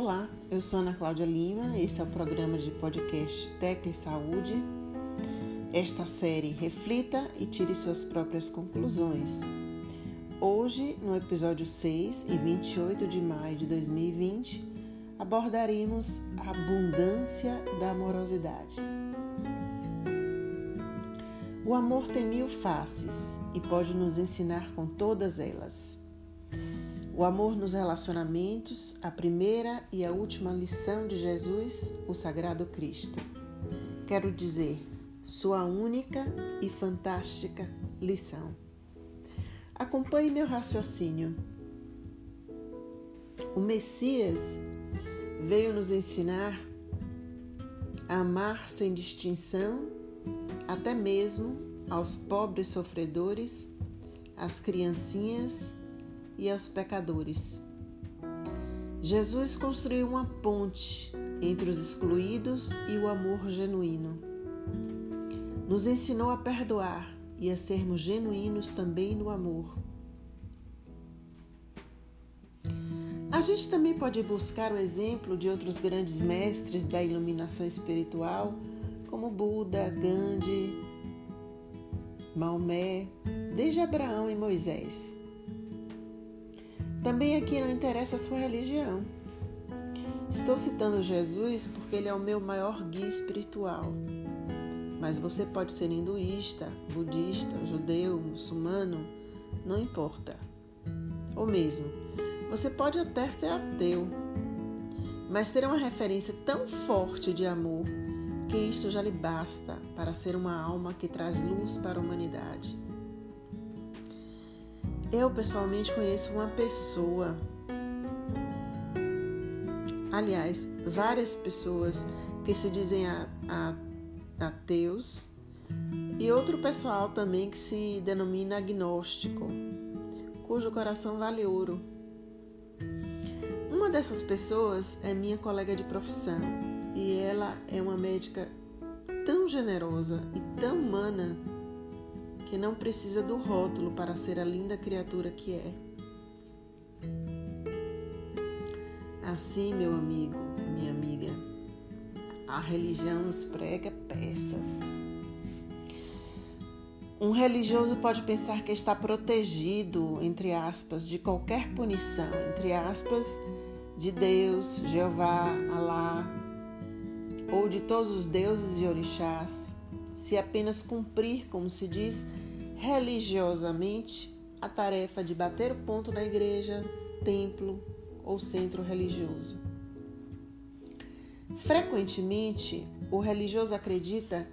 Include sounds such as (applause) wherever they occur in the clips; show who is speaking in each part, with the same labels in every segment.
Speaker 1: Olá, eu sou Ana Cláudia Lima, esse é o programa de podcast Tecle Saúde. Esta série Reflita e tire suas próprias conclusões. Hoje, no episódio 6 e 28 de maio de 2020, abordaremos a abundância da amorosidade. O amor tem mil faces e pode nos ensinar com todas elas. O amor nos relacionamentos, a primeira e a última lição de Jesus, o Sagrado Cristo. Quero dizer, sua única e fantástica lição. Acompanhe meu raciocínio. O Messias veio nos ensinar a amar sem distinção, até mesmo aos pobres sofredores, às criancinhas e aos pecadores. Jesus construiu uma ponte entre os excluídos e o amor genuíno. Nos ensinou a perdoar e a sermos genuínos também no amor. A gente também pode buscar o exemplo de outros grandes mestres da iluminação espiritual, como Buda, Gandhi, Maomé, desde Abraão e Moisés. Também aqui não interessa a sua religião. Estou citando Jesus porque ele é o meu maior guia espiritual. Mas você pode ser hinduísta, budista, judeu, muçulmano, não importa. Ou mesmo, você pode até ser ateu, mas ter uma referência tão forte de amor que isto já lhe basta para ser uma alma que traz luz para a humanidade. Eu pessoalmente conheço uma pessoa, aliás, várias pessoas que se dizem ateus e outro pessoal também que se denomina agnóstico, cujo coração vale ouro. Uma dessas pessoas é minha colega de profissão e ela é uma médica tão generosa e tão humana que não precisa do rótulo para ser a linda criatura que é. Assim, meu amigo, minha amiga, a religião nos prega peças. Um religioso pode pensar que está protegido, entre aspas, de qualquer punição, entre aspas, de Deus, Jeová, Alá, ou de todos os deuses e orixás, se apenas cumprir, como se diz, religiosamente a tarefa de bater o ponto na igreja, templo ou centro religioso. Frequentemente, o religioso acredita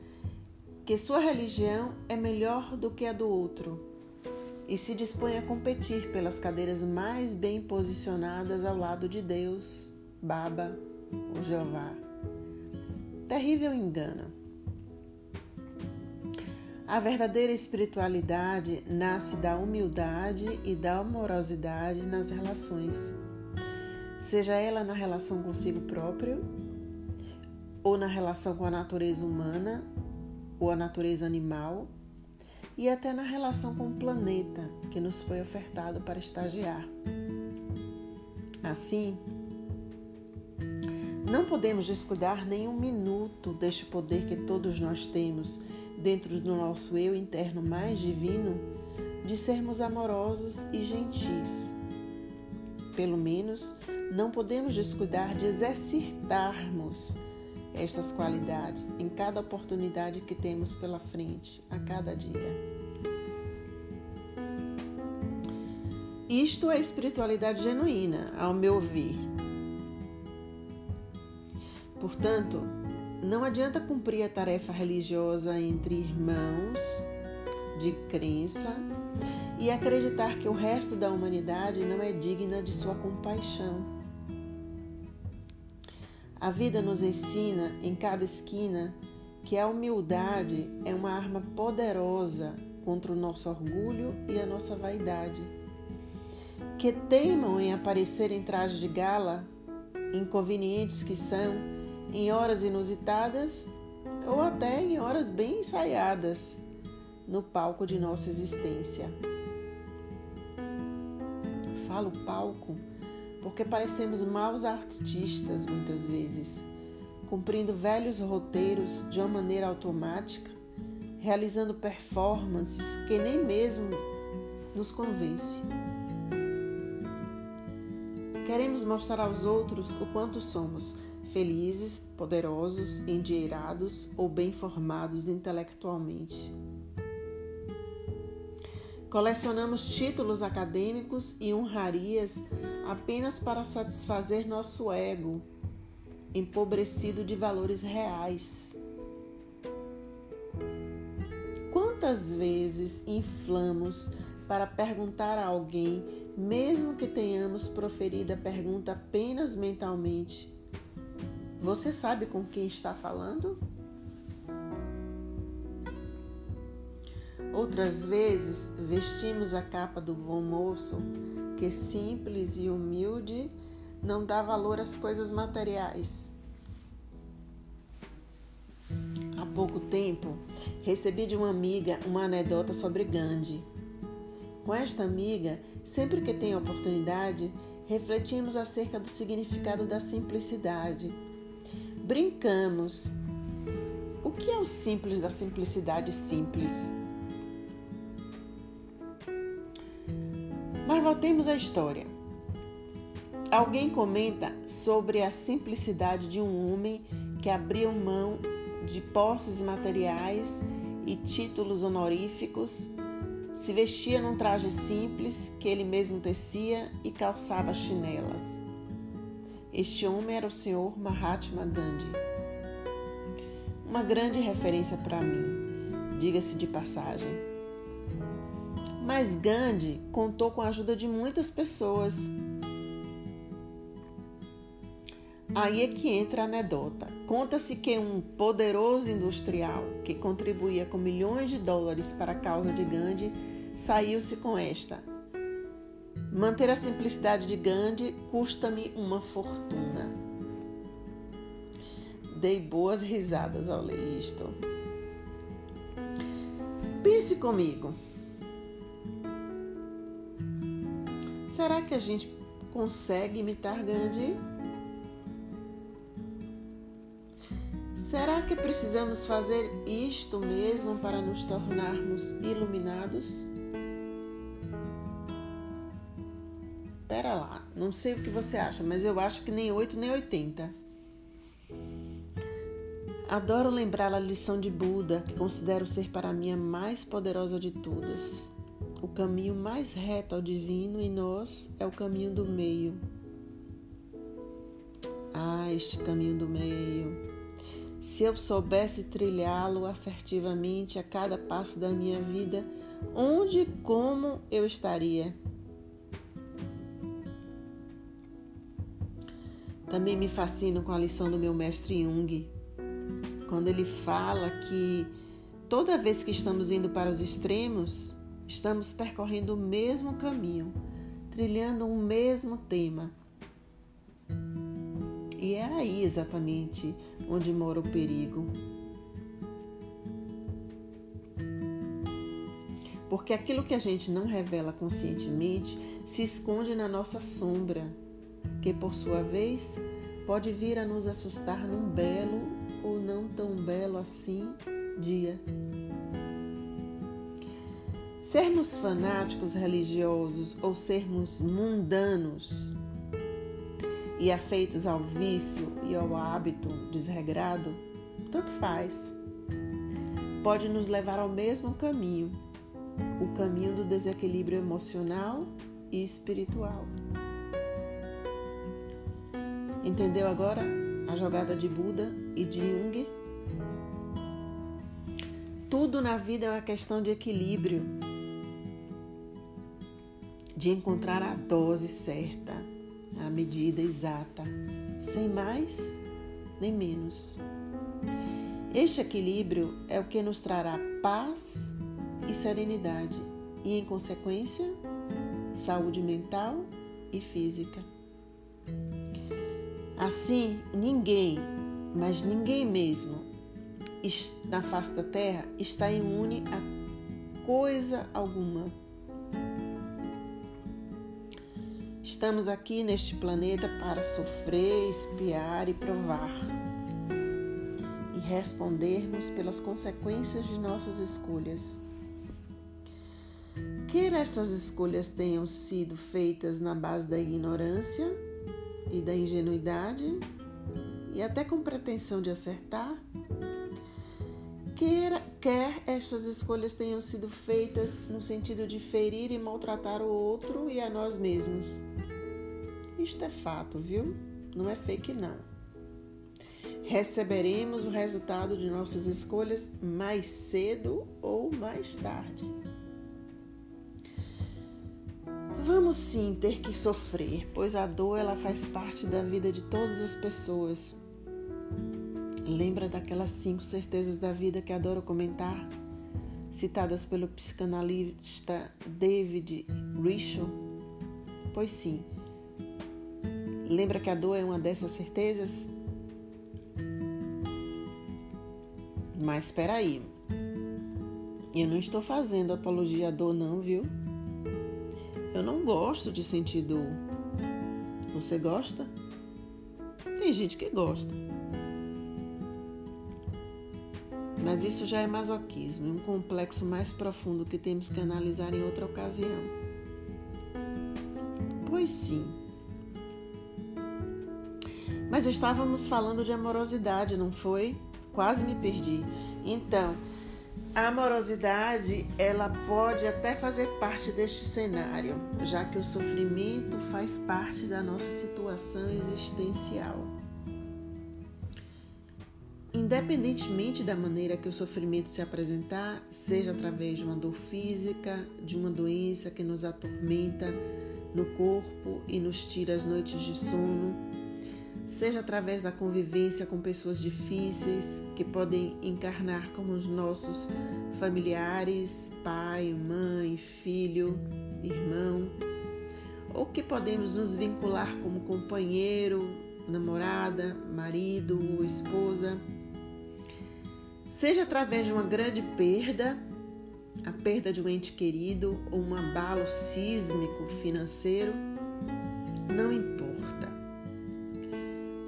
Speaker 1: que sua religião é melhor do que a do outro e se dispõe a competir pelas cadeiras mais bem posicionadas ao lado de Deus, Baba ou Jeová. Terrível engano. A verdadeira espiritualidade nasce da humildade e da amorosidade nas relações, seja ela na relação consigo próprio, ou na relação com a natureza humana ou a natureza animal, e até na relação com o planeta que nos foi ofertado para estagiar. Assim, não podemos descuidar nem um minuto deste poder que todos nós temos dentro do nosso eu interno mais divino, de sermos amorosos e gentis. Pelo menos, não podemos descuidar de exercitarmos estas qualidades em cada oportunidade que temos pela frente, a cada dia. Isto é espiritualidade genuína, ao meu ver. Portanto, não adianta cumprir a tarefa religiosa entre irmãos de crença e acreditar que o resto da humanidade não é digna de sua compaixão. A vida nos ensina em cada esquina que a humildade é uma arma poderosa contra o nosso orgulho e a nossa vaidade. Que teimam em aparecer em traje de gala, inconvenientes que são, em horas inusitadas ou até em horas bem ensaiadas no palco de nossa existência. Falo palco porque parecemos maus artistas muitas vezes, cumprindo velhos roteiros de uma maneira automática, realizando performances que nem mesmo nos convence. Queremos mostrar aos outros o quanto somos felizes, poderosos, endinheirados ou bem formados intelectualmente. Colecionamos títulos acadêmicos e honrarias apenas para satisfazer nosso ego, empobrecido de valores reais. Quantas vezes inflamos para perguntar a alguém, mesmo que tenhamos proferido a pergunta apenas mentalmente: Você sabe com quem está falando? Outras vezes vestimos a capa do bom moço, que simples e humilde não dá valor às coisas materiais. Há pouco tempo, recebi de uma amiga uma anedota sobre Gandhi. Com esta amiga, sempre que tenho oportunidade, refletimos acerca do significado da simplicidade. Brincamos. O que é o simples da simplicidade simples? Mas voltemos à história. Alguém comenta sobre a simplicidade de um homem que abriu mão de posses materiais e títulos honoríficos, se vestia num traje simples que ele mesmo tecia e calçava chinelas. Este homem era o senhor Mahatma Gandhi. Uma grande referência para mim, diga-se de passagem. Mas Gandhi contou com a ajuda de muitas pessoas. Aí é que entra a anedota. Conta-se que um poderoso industrial que contribuía com milhões de dólares para a causa de Gandhi saiu-se com esta. Manter a simplicidade de Gandhi custa-me uma fortuna. Dei boas risadas ao ler isto. Pense comigo. Será que a gente consegue imitar Gandhi? Será que precisamos fazer isto mesmo para nos tornarmos iluminados? Não sei o que você acha, mas eu acho que nem 8 nem 80. Adoro lembrar a lição de Buda, que considero ser para mim a mais poderosa de todas. O caminho mais reto ao divino em nós é o caminho do meio. Ah, este caminho do meio. Se eu soubesse trilhá-lo assertivamente a cada passo da minha vida, onde e como eu estaria? Também me fascino com a lição do meu mestre Jung, quando ele fala que toda vez que estamos indo para os extremos, Estamos percorrendo o mesmo caminho, trilhando o mesmo tema. E é aí exatamente onde mora o perigo. Porque aquilo que a gente não revela conscientemente se esconde na nossa sombra, que por sua vez pode vir a nos assustar num belo ou não tão belo assim dia. Sermos fanáticos religiosos ou sermos mundanos e afeitos ao vício e ao hábito desregrado, tanto faz. Pode nos levar ao mesmo caminho, o caminho do desequilíbrio emocional e espiritual. Entendeu agora a jogada de Buda e de Jung? Tudo na vida é uma questão de equilíbrio de encontrar a dose certa, a medida exata, sem mais nem menos. Este equilíbrio é o que nos trará paz e serenidade, e, em consequência, saúde mental e física. Assim, ninguém, mas ninguém mesmo, na face da terra está imune a coisa alguma Estamos aqui neste planeta para sofrer, espiar e provar. E respondermos pelas consequências de nossas escolhas. Quer essas escolhas tenham sido feitas na base da ignorância e da ingenuidade, e até com pretensão de acertar, quer, quer estas escolhas tenham sido feitas no sentido de ferir e maltratar o outro e a nós mesmos. Isto é fato, viu? Não é fake, não. Receberemos o resultado de nossas escolhas mais cedo ou mais tarde. Vamos sim ter que sofrer, pois a dor ela faz parte da vida de todas as pessoas. Lembra daquelas cinco certezas da vida que adoro comentar, citadas pelo psicanalista David Richo? Pois sim. Lembra que a dor é uma dessas certezas? Mas espera aí. Eu não estou fazendo apologia à dor não, viu? Eu não gosto de sentir dor. Você gosta? Tem gente que gosta. Mas isso já é masoquismo, um complexo mais profundo que temos que analisar em outra ocasião. Pois sim. Mas estávamos falando de amorosidade, não foi? Quase me perdi. Então, a amorosidade, ela pode até fazer parte deste cenário, já que o sofrimento faz parte da nossa situação existencial. Independentemente da maneira que o sofrimento se apresentar, seja através de uma dor física, de uma doença que nos atormenta no corpo e nos tira as noites de sono, seja através da convivência com pessoas difíceis que podem encarnar como os nossos familiares, pai, mãe, filho, irmão, ou que podemos nos vincular como companheiro, namorada, marido ou esposa, seja através de uma grande perda, a perda de um ente querido ou um abalo sísmico financeiro, não importa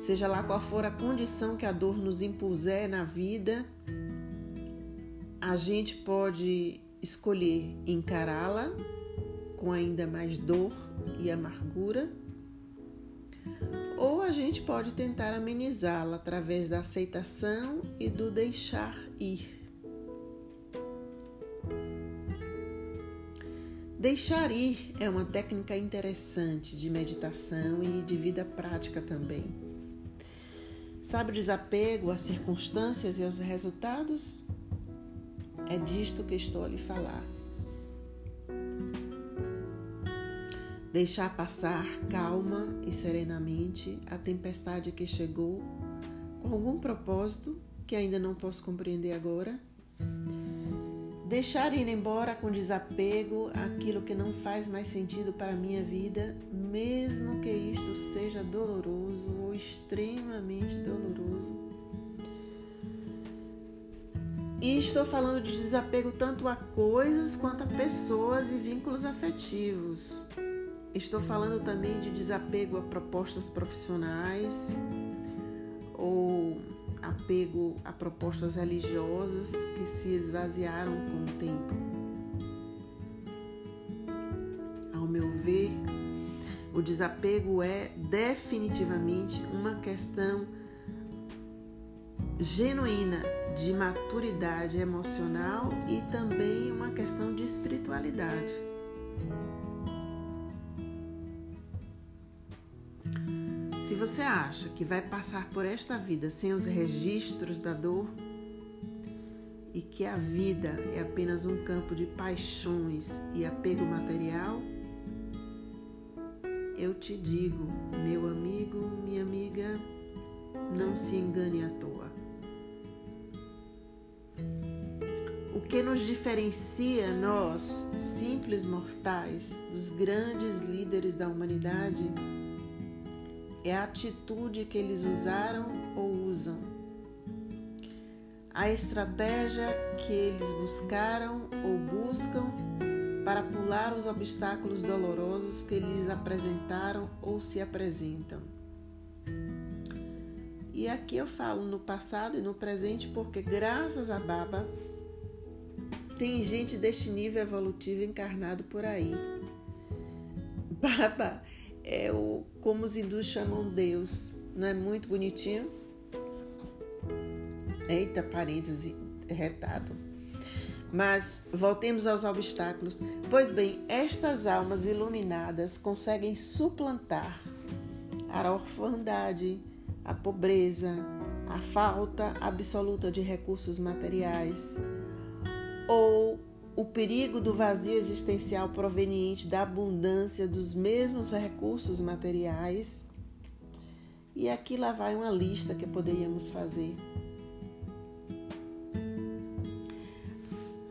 Speaker 1: Seja lá qual for a condição que a dor nos impuser na vida, a gente pode escolher encará-la com ainda mais dor e amargura, ou a gente pode tentar amenizá-la através da aceitação e do deixar ir. Deixar ir é uma técnica interessante de meditação e de vida prática também. Sabe o desapego às circunstâncias e aos resultados? É disto que estou a lhe falar. Deixar passar calma e serenamente a tempestade que chegou com algum propósito que ainda não posso compreender agora Deixar ir embora com desapego aquilo que não faz mais sentido para a minha vida, mesmo que isto seja doloroso extremamente doloroso. E estou falando de desapego tanto a coisas quanto a pessoas e vínculos afetivos. Estou falando também de desapego a propostas profissionais ou apego a propostas religiosas que se esvaziaram com o tempo. Desapego é definitivamente uma questão genuína de maturidade emocional e também uma questão de espiritualidade. Se você acha que vai passar por esta vida sem os registros da dor e que a vida é apenas um campo de paixões e apego material, eu te digo, meu amigo, minha amiga, não se engane à toa. O que nos diferencia, nós, simples mortais, dos grandes líderes da humanidade, é a atitude que eles usaram ou usam, a estratégia que eles buscaram ou buscam para pular os obstáculos dolorosos que lhes apresentaram ou se apresentam. E aqui eu falo no passado e no presente porque, graças a Baba, tem gente deste nível evolutivo encarnado por aí. Baba é o como os hindus chamam Deus, não é muito bonitinho? Eita, parêntese, retado. Mas voltemos aos obstáculos. Pois bem, estas almas iluminadas conseguem suplantar a orfandade, a pobreza, a falta absoluta de recursos materiais ou o perigo do vazio existencial proveniente da abundância dos mesmos recursos materiais. E aqui lá vai uma lista que poderíamos fazer.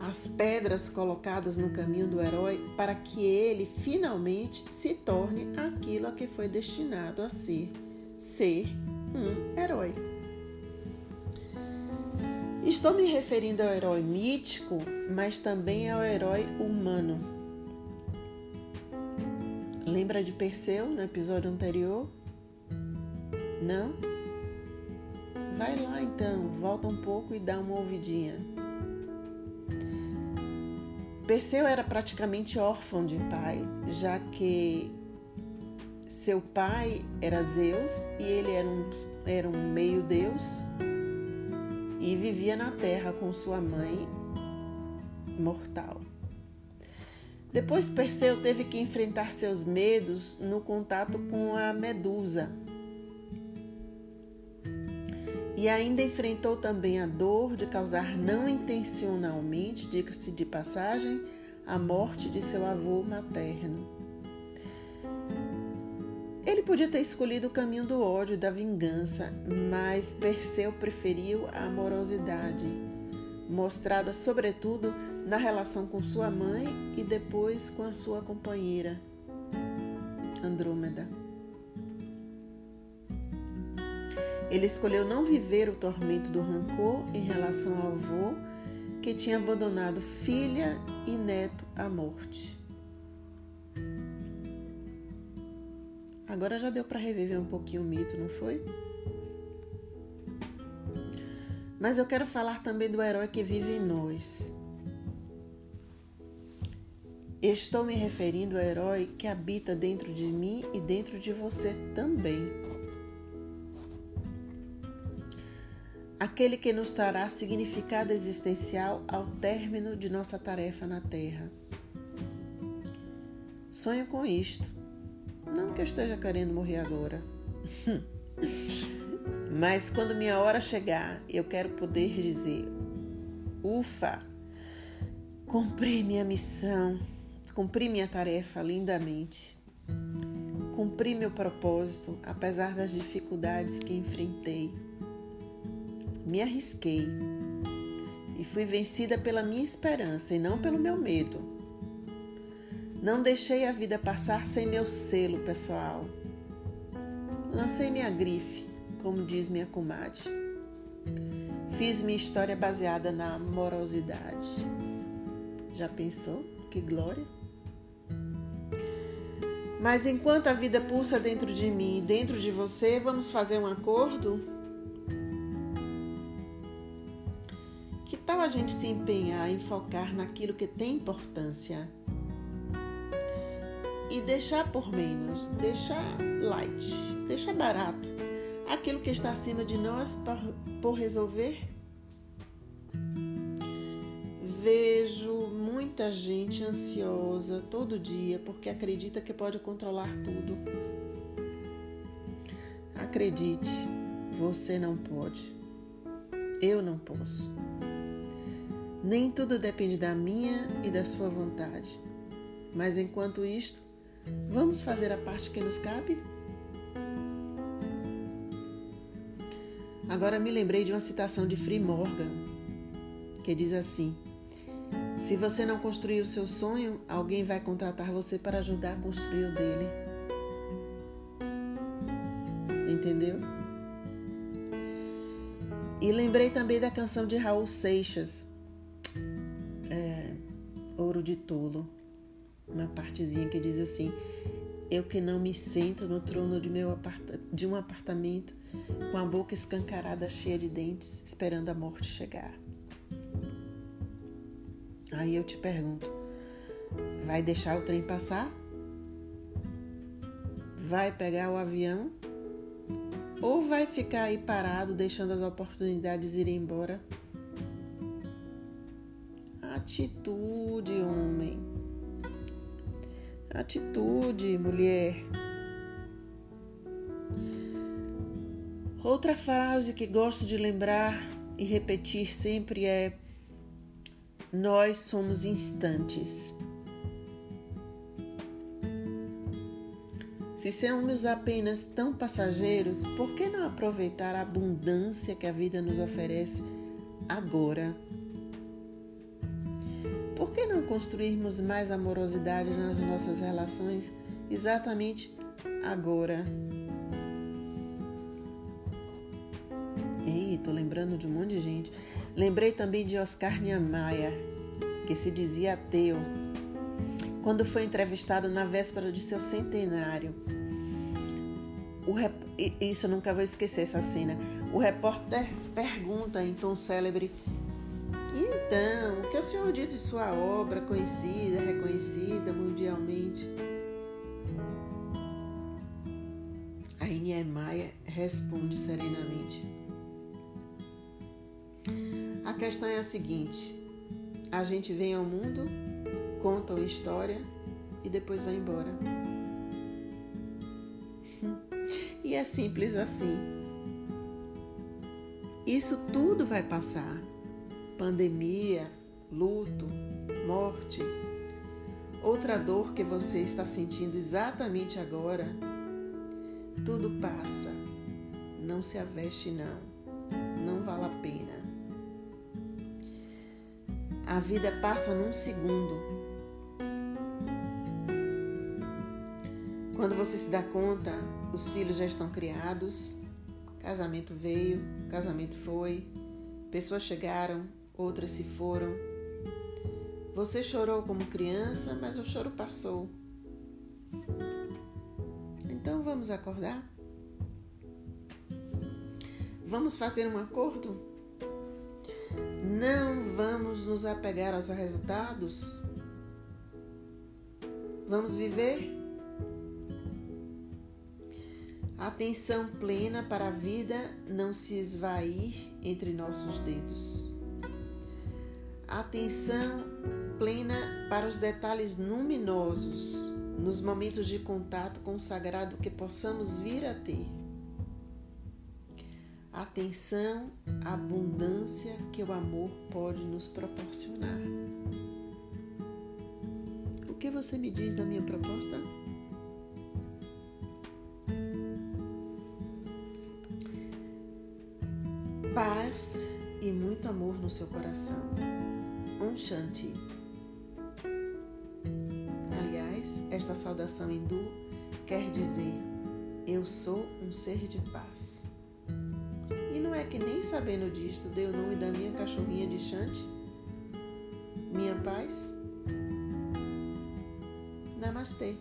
Speaker 1: As pedras colocadas no caminho do herói para que ele finalmente se torne aquilo a que foi destinado a ser, ser um herói. Estou me referindo ao herói mítico, mas também ao herói humano. Lembra de Perseu no episódio anterior? Não? Vai lá então, volta um pouco e dá uma ouvidinha. Perseu era praticamente órfão de pai, já que seu pai era Zeus e ele era um, era um meio-deus e vivia na terra com sua mãe mortal. Depois Perseu teve que enfrentar seus medos no contato com a Medusa, e ainda enfrentou também a dor de causar não intencionalmente, diga-se de passagem, a morte de seu avô materno. Ele podia ter escolhido o caminho do ódio da vingança, mas Perseu preferiu a amorosidade, mostrada sobretudo na relação com sua mãe e depois com a sua companheira, Andrômeda. Ele escolheu não viver o tormento do rancor em relação ao avô que tinha abandonado filha e neto à morte. Agora já deu para reviver um pouquinho o mito, não foi? Mas eu quero falar também do herói que vive em nós. Estou me referindo ao herói que habita dentro de mim e dentro de você também. Aquele que nos trará significado existencial ao término de nossa tarefa na Terra. Sonho com isto. Não que eu esteja querendo morrer agora. (laughs) Mas quando minha hora chegar, eu quero poder dizer: ufa, cumpri minha missão, cumpri minha tarefa lindamente. Cumpri meu propósito, apesar das dificuldades que enfrentei me arrisquei e fui vencida pela minha esperança e não pelo meu medo. Não deixei a vida passar sem meu selo pessoal. Lancei minha grife, como diz minha comadre. Fiz minha história baseada na amorosidade. Já pensou? Que glória! Mas enquanto a vida pulsa dentro de mim e dentro de você, vamos fazer um acordo? A gente se empenhar em focar naquilo que tem importância e deixar por menos, deixar light, deixar barato aquilo que está acima de nós por, resolver? Vejo muita gente ansiosa todo dia porque acredita que pode controlar tudo. Acredite, você não pode. Eu não posso. Nem tudo depende da minha e da sua vontade. Mas enquanto isto, vamos fazer a parte que nos cabe? Agora me lembrei de uma citação de Free Morgan, que diz assim: Se você não construir o seu sonho, alguém vai contratar você para ajudar a construir o dele. Entendeu? E lembrei também da canção de Raul Seixas, de Tolo. uma partezinha que diz assim: Eu que não me sento no trono de, meu de um apartamento com a boca escancarada, cheia de dentes, esperando a morte chegar. Aí eu te pergunto: vai deixar o trem passar? Vai pegar o avião? Ou vai ficar aí parado, deixando as oportunidades irem embora? Atitude. Atitude, mulher. Outra frase que gosto de lembrar e repetir sempre é: Nós somos instantes. Se somos apenas tão passageiros, por que não aproveitar a abundância que a vida nos oferece agora? Construirmos mais amorosidade nas nossas relações exatamente agora? Ei, tô lembrando de um monte de gente. Lembrei também de Oscar Niemeyer, que se dizia ateu quando foi entrevistado na véspera de seu centenário. Rep... Isso eu nunca vou esquecer essa cena. O repórter pergunta em tom célebre: Então, o que o senhor diz de sua obra conhecida, reconhecida mundialmente? Aí Niemeyer responde serenamente: A questão é a seguinte: a gente vem ao mundo contam história e depois vai embora. (laughs) E é simples assim. Isso tudo vai passar. Pandemia, luto, morte, outra dor que você está sentindo exatamente agora. Tudo passa. Não se aveste, não. Não vale a pena. A vida passa num segundo Quando você se dá conta, os filhos já estão criados, casamento veio, casamento foi, pessoas chegaram, outras se foram. Você chorou como criança, mas o choro passou. Então vamos acordar? Vamos fazer um acordo? Não vamos nos apegar aos resultados? Vamos viver Atenção plena para a vida não se esvair entre nossos dedos. Atenção plena para os detalhes luminosos nos momentos de contato com o sagrado que possamos vir a ter. Atenção à abundância que o amor pode nos proporcionar. O que você me diz da minha proposta? paz e muito amor no seu coração. Um Shanti. Aliás, esta saudação hindu quer dizer: Eu sou um ser de paz. E não é que nem sabendo disto dei o nome da minha cachorrinha de Shanti? Minha paz? Namastê.